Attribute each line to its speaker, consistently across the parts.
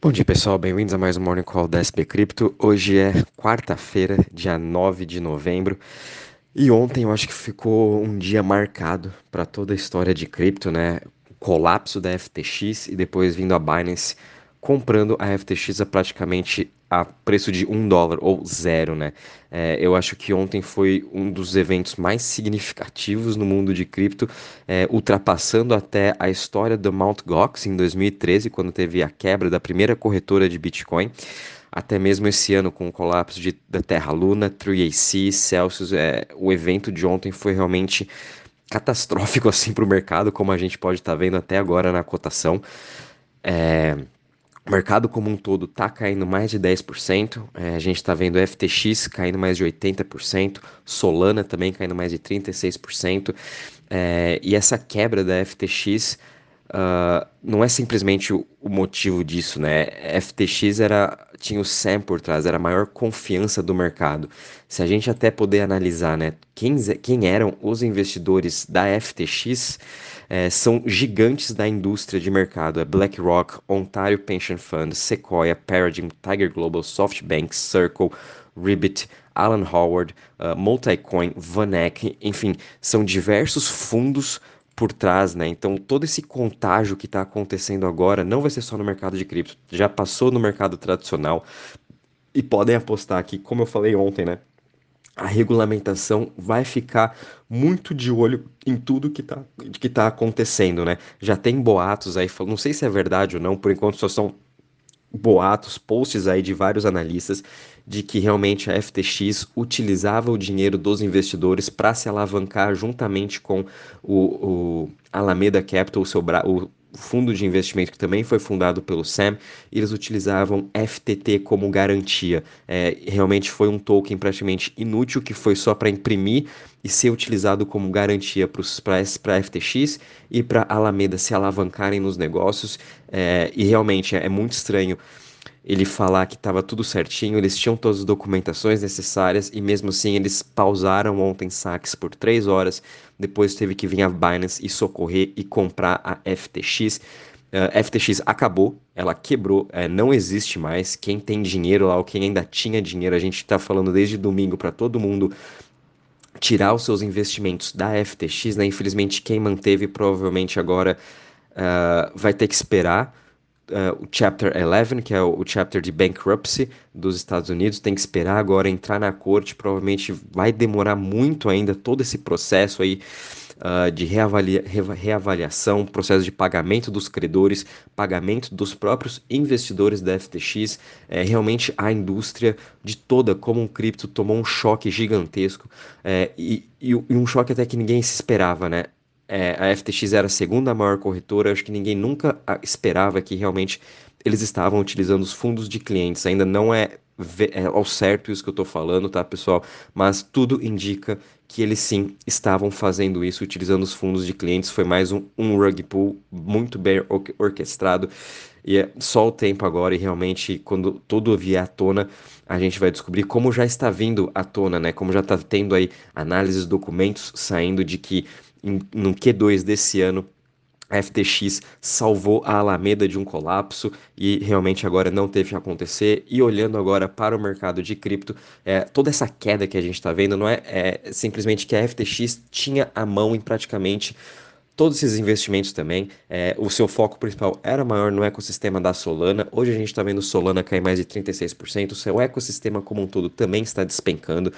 Speaker 1: Bom dia pessoal, bem-vindos a mais um Morning Call da SP Cripto. Hoje é quarta-feira, dia 9 de novembro, e ontem eu acho que ficou um dia marcado para toda a história de cripto, né? O colapso da FTX e depois vindo a Binance comprando a FTX a praticamente a preço de um dólar ou zero, né? É, eu acho que ontem foi um dos eventos mais significativos no mundo de cripto, é, ultrapassando até a história do Mt. Gox em 2013, quando teve a quebra da primeira corretora de Bitcoin. Até mesmo esse ano, com o colapso de, da Terra Luna, 3AC, Celsius, é, o evento de ontem foi realmente catastrófico assim para o mercado, como a gente pode estar tá vendo até agora na cotação. É, o mercado como um todo está caindo mais de 10%. É, a gente está vendo FTX caindo mais de 80%, Solana também caindo mais de 36%. É, e essa quebra da FTX uh, ah, não é simplesmente o, o, motivo disso, né? FTX era, tinha o SAM por trás, era a maior confiança do mercado. Se a gente até poder analisar né, quem, quem eram os investidores da FTX é, são gigantes da indústria de mercado. É BlackRock, Ontario Pension Fund, Sequoia, Paradigm, Tiger Global, SoftBank, Circle, Ribbit, Alan Howard, uh, Multicoin, Vanek, enfim, são diversos fundos por trás, né? Então todo esse contágio que está acontecendo agora não vai ser só no mercado de cripto, já passou no mercado tradicional e podem apostar que, como eu falei ontem, né? A regulamentação vai ficar muito de olho em tudo que está que tá acontecendo, né? Já tem boatos aí, não sei se é verdade ou não, por enquanto só são boatos, posts aí de vários analistas de que realmente a FTX utilizava o dinheiro dos investidores para se alavancar juntamente com o, o Alameda Capital, o, seu bra o fundo de investimento que também foi fundado pelo Sam, eles utilizavam FTT como garantia. É, realmente foi um token praticamente inútil que foi só para imprimir e ser utilizado como garantia para FTX e para Alameda se alavancarem nos negócios. É, e realmente é, é muito estranho ele falar que estava tudo certinho, eles tinham todas as documentações necessárias e mesmo assim eles pausaram ontem saques por três horas, depois teve que vir a Binance e socorrer e comprar a FTX. Uh, eh, FTX acabou, ela quebrou, uh, não existe mais. Quem tem dinheiro lá, ou quem ainda tinha dinheiro, a gente está falando desde domingo para todo mundo tirar os seus investimentos da FTX, né? Infelizmente, quem manteve provavelmente agora uh, vai ter que esperar uh, o Chapter 11, que é o, o, chapter de bankruptcy dos Estados Unidos, tem que esperar agora entrar na corte, provavelmente vai demorar muito ainda todo esse processo aí uh, de reavalia, reavaliação, processo de pagamento dos credores, pagamento dos próprios investidores da FTX. É, realmente a indústria de toda, como um cripto, tomou um choque gigantesco é, e, e, e um choque até que ninguém se esperava, né? É, a FTX era a segunda maior corretora, acho que ninguém nunca ah, esperava que realmente eles estavam utilizando os fundos de clientes. Ainda não é, é ao certo isso que eu estou falando, tá, pessoal? Mas tudo indica que eles sim estavam fazendo isso, utilizando os fundos de clientes. Foi mais um, um rug pull muito bem orquestrado. E é só o tempo agora, e realmente, quando tudo vier à tona, a gente vai descobrir como já está vindo à tona, né? Como já está tendo aí análises, documentos saindo de que no Q2 desse ano, a FTX salvou a Alameda de um colapso e realmente agora não teve que acontecer. E olhando agora para o mercado de cripto, é, toda essa queda que a gente está vendo não é, é simplesmente que a FTX tinha a mão em praticamente todos esses investimentos também. É, o seu foco principal era maior no ecossistema da Solana. Hoje a gente está vendo Solana cair mais de 36%. O seu ecossistema como um todo também está despencando.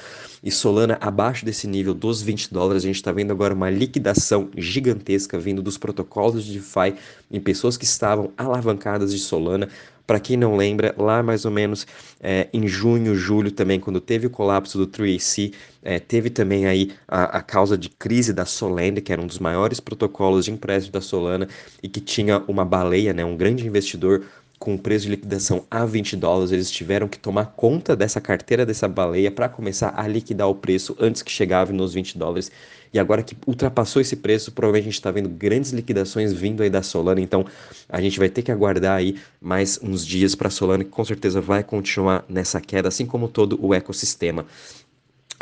Speaker 1: E Solana abaixo desse nível dos 20 dólares. A gente está vendo agora uma liquidação gigantesca vindo dos protocolos de DeFi em pessoas que estavam alavancadas de Solana. Para quem não lembra, lá mais ou menos é, em junho, julho também, quando teve o colapso do 3AC, é, teve também aí a, a, causa de crise da Solend, que era um dos maiores protocolos de empréstimo da Solana e que tinha uma baleia, né, um grande investidor com preço de liquidação a 20 dólares, eles tiveram que tomar conta dessa carteira dessa baleia para começar a liquidar o preço antes que chegava nos 20 dólares. E agora que ultrapassou esse preço, provavelmente a gente está vendo grandes liquidações vindo aí da Solana. Então a gente vai ter que aguardar aí mais uns dias para a Solana, que com certeza vai continuar nessa queda, assim como todo o ecossistema.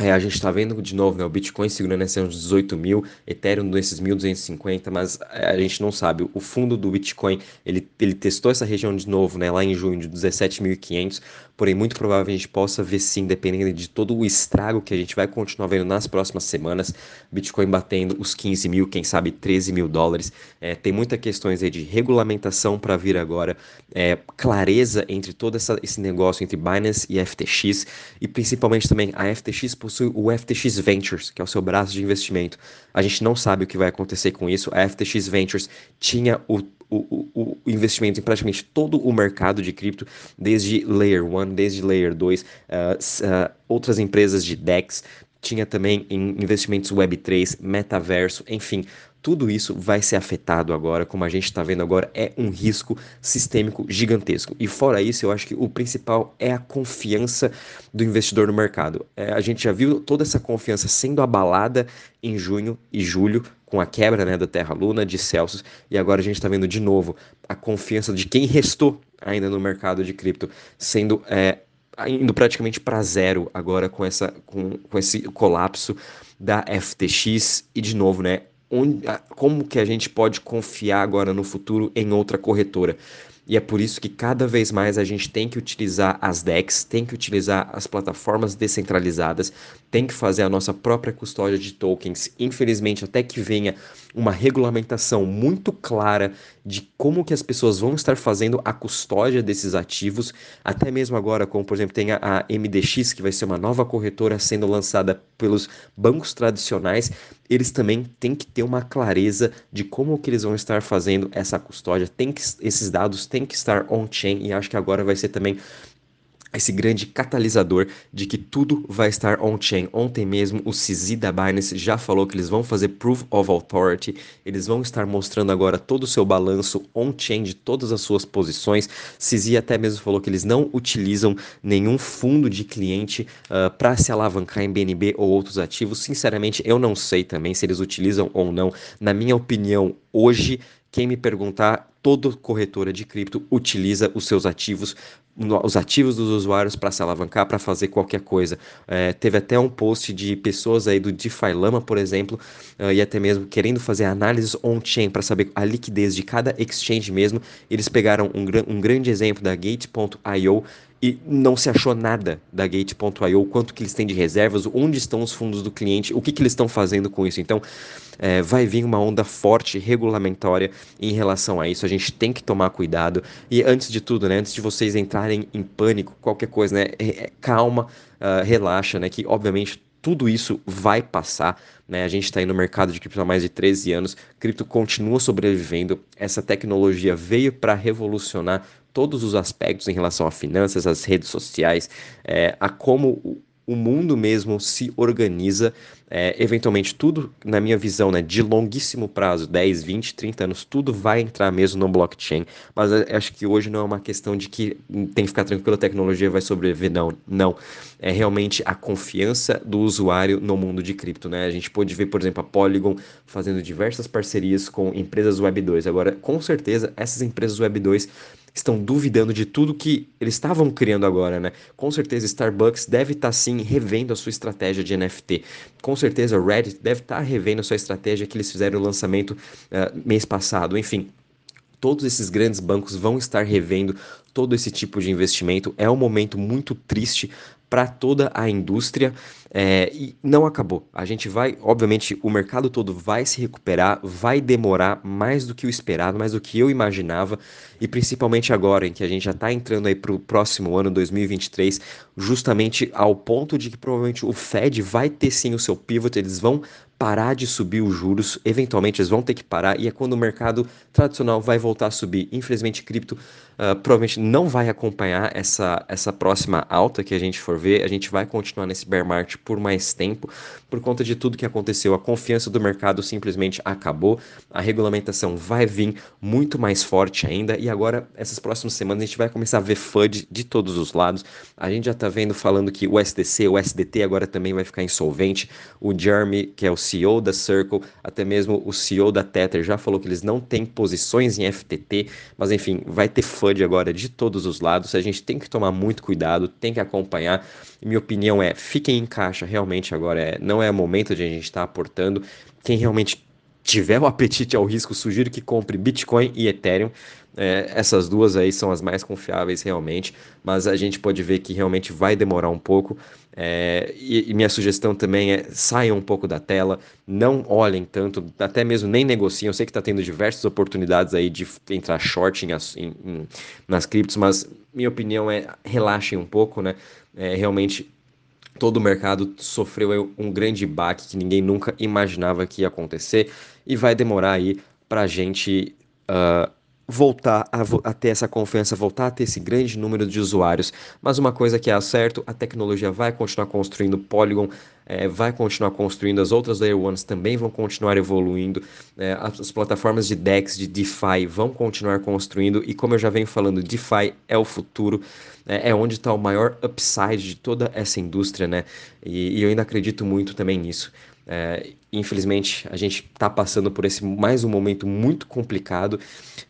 Speaker 1: É, a gente está vendo de novo, né, o Bitcoin segurando esse uns 18 mil, Ethereum nesses 1.250, mas é, a gente não sabe. O fundo do Bitcoin, ele, ele testou essa região de novo, né, lá em junho, de 17.500, porém muito provável a gente possa ver sim, dependendo de todo o estrago que a gente vai continuar vendo nas próximas semanas, Bitcoin batendo os 15 mil, quem sabe 13 mil dólares. É, tem muitas questões aí de regulamentação para vir agora, é, clareza entre todo essa, esse negócio entre Binance e FTX, e principalmente também a FTX possui o FTX Ventures, que é o seu braço de investimento. A gente não sabe o que vai acontecer com isso. A FTX Ventures tinha o o, o, investimento em praticamente todo o mercado de cripto, desde Layer 1, desde Layer 2, uh, uh, outras empresas de DEX, tinha também em investimentos Web3, metaverso, enfim, tudo isso vai ser afetado agora, como a gente está vendo agora, é um risco sistêmico gigantesco. E fora isso, eu acho que o principal é a confiança do investidor no mercado. É, a gente já viu toda essa confiança sendo abalada em junho e julho, com a quebra né, da Terra Luna, de Celsius, e agora a gente está vendo de novo a confiança de quem restou ainda no mercado de cripto sendo é, indo praticamente para zero agora com, essa, com, com esse colapso da FTX e de novo, né? Onde, como que a gente pode confiar agora no futuro em outra corretora. E é por isso que cada vez mais a gente tem que utilizar as DEX, tem que utilizar as plataformas descentralizadas, tem que fazer a nossa própria custódia de tokens. Infelizmente, até que venha uma regulamentação muito clara de como que as pessoas vão estar fazendo a custódia desses ativos, até mesmo agora, como por exemplo tem a, MDX, que vai ser uma nova corretora sendo lançada pelos bancos tradicionais, eles também têm que ter uma clareza de como que eles vão estar fazendo essa custódia, tem que, esses dados têm que estar on-chain e acho que agora vai ser também esse grande catalisador de que tudo vai estar on-chain. Ontem mesmo o CZ da Binance já falou que eles vão fazer Proof of Authority, eles vão estar mostrando agora todo o seu balanço on-chain de todas as suas posições. CZ até mesmo falou que eles não utilizam nenhum fundo de cliente uh, ah, para se alavancar em BNB ou outros ativos. Sinceramente, eu não sei também se eles utilizam ou não. Na minha opinião, hoje quem me perguntar, toda corretora de cripto utiliza os seus ativos, os ativos dos usuários para se alavancar, para fazer qualquer coisa. É, teve até um post de pessoas aí do DeFi Lama, por exemplo, uh, e até mesmo querendo fazer análises on-chain para saber a liquidez de cada exchange mesmo. Eles pegaram um, um grande exemplo da Gate.io e não se achou nada da Gate.io, quanto que eles têm de reservas, onde estão os fundos do cliente, o que, que eles estão fazendo com isso. Então, é, vai vir uma onda forte regulamentória em relação a isso. A gente tem que tomar cuidado. E antes de tudo, né, antes de vocês entrarem em pânico, qualquer coisa, né, é, é, calma, uh, relaxa, né, que obviamente tudo isso vai passar. Né? A gente está aí no mercado de cripto há mais de 13 anos, cripto continua sobrevivendo. Essa tecnologia veio para revolucionar todos os aspectos em relação a finanças, às redes sociais, é, a como o mundo mesmo se organiza. É, eventualmente, tudo, na minha visão, né, de longuíssimo prazo 10, 20, 30 anos tudo vai entrar mesmo no blockchain. Mas acho que hoje não é uma questão de que tem que ficar tranquilo, a tecnologia vai sobreviver. Não, não. É realmente a confiança do usuário no mundo de cripto. Né? A gente pode ver, por exemplo, a Polygon fazendo diversas parcerias com empresas Web 2. Agora, com certeza, essas empresas Web 2 estão duvidando de tudo que eles estavam criando agora, né? Com certeza Starbucks deve estar tá, sim revendo a sua estratégia de NFT. Com certeza Reddit deve estar tá revendo a sua estratégia que eles fizeram o lançamento uh, mês passado. Enfim, todos esses grandes bancos vão estar revendo todo esse tipo de investimento. É um momento muito triste para toda a indústria é, e não acabou. A gente vai, obviamente, o mercado todo vai se recuperar, vai demorar mais do que o esperado, mais do que eu imaginava, e principalmente agora em que a gente já está entrando aí para o próximo ano, 2023, justamente ao ponto de que provavelmente o Fed vai ter sim o seu pivot, eles vão parar de subir os juros, eventualmente eles vão ter que parar, e é quando o mercado tradicional vai voltar a subir. Infelizmente, cripto uh, provavelmente não vai acompanhar essa, essa próxima alta que a gente for ver, a gente vai continuar nesse bear market por mais tempo, por conta de tudo que aconteceu. A confiança do mercado simplesmente acabou, a regulamentação vai vir muito mais forte ainda, e agora, essas próximas semanas, a gente vai começar a ver FUD de todos os lados. A gente já está vendo falando que o SDC, o SDT agora também vai ficar insolvente, o Jeremy, que é o CEO da Circle, até mesmo o CEO da Tether já falou que eles não têm posições em FTT, mas enfim, vai ter FUD agora de todos os lados. A gente tem que tomar muito cuidado, tem que acompanhar. Minha opinião é, fiquem em caixa, realmente agora é, não é o momento de a gente estar aportando. Quem realmente tiver o apetite ao risco, sugiro que compre Bitcoin e Ethereum. É, essas duas aí são as mais confiáveis realmente, mas a gente pode ver que realmente vai demorar um pouco. É, e, e, minha sugestão também é saiam um pouco da tela, não olhem tanto, até mesmo nem negociem. Eu sei que está tendo diversas oportunidades aí de entrar short em, em, nas criptos, mas minha opinião é relaxem um pouco, né? É, realmente todo o mercado sofreu um grande baque que ninguém nunca imaginava que ia acontecer e vai demorar aí para a gente uh, voltar a, a, ter essa confiança, voltar a ter esse grande número de usuários. Mas uma coisa que é certo, a tecnologia vai continuar construindo Polygon, é, vai continuar construindo, as outras Layer Ones também vão continuar evoluindo, é, as, as, plataformas de DEX, de DeFi vão continuar construindo, e como eu já venho falando, DeFi é o futuro, é, é onde está o maior upside de toda essa indústria, né? E, e eu ainda acredito muito também nisso. É, infelizmente, a gente está passando por esse mais um momento muito complicado.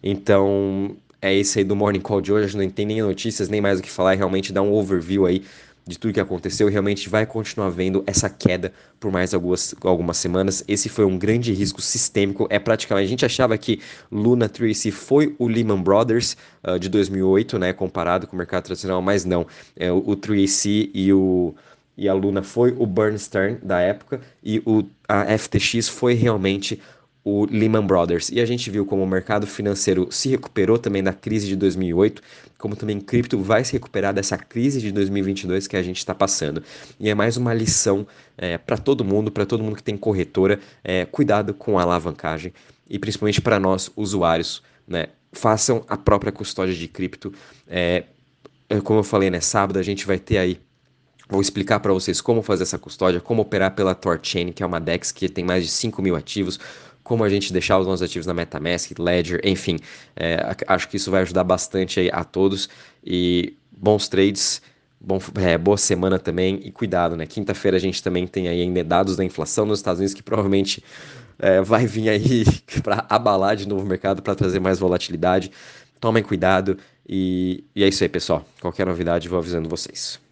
Speaker 1: Então, é esse aí do Morning Call de hoje. Não tem nem notícias, nem mais o que falar. Realmente dar um overview aí de tudo que aconteceu. Realmente vai continuar vendo essa queda por mais algumas, algumas semanas. Esse foi um grande risco sistêmico. É praticamente. A gente achava que Luna 3C foi o Lehman Brothers uh, de 2008, né? Comparado com o mercado tradicional, mas não. É, o 3C e o e a Luna foi o Bernstein da época e o, a FTX foi realmente o Lehman Brothers. E a gente viu como o mercado financeiro se recuperou também da crise de 2008, como também cripto vai se recuperar dessa crise de 2022 que a gente está passando. E é mais uma lição é, para todo mundo, para todo mundo que tem corretora, é, cuidado com a alavancagem e principalmente para nós usuários, né? Façam a própria custódia de cripto. É como eu falei, né? Sábado a gente vai ter aí Vou explicar para vocês como fazer essa custódia, como operar pela TorChain, que é uma DEX que tem mais de 5 mil ativos, como a gente deixar os nossos ativos na MetaMask, Ledger, enfim. É, acho que isso vai ajudar bastante a todos. E bons trades, bom, é, boa semana também e cuidado, né? Quinta-feira a gente também tem aí ainda dados da inflação nos Estados Unidos que provavelmente é, vai vir aí para abalar de novo o mercado, para trazer mais volatilidade. Tomem cuidado e, e é isso aí, pessoal. Qualquer novidade, vou avisando vocês.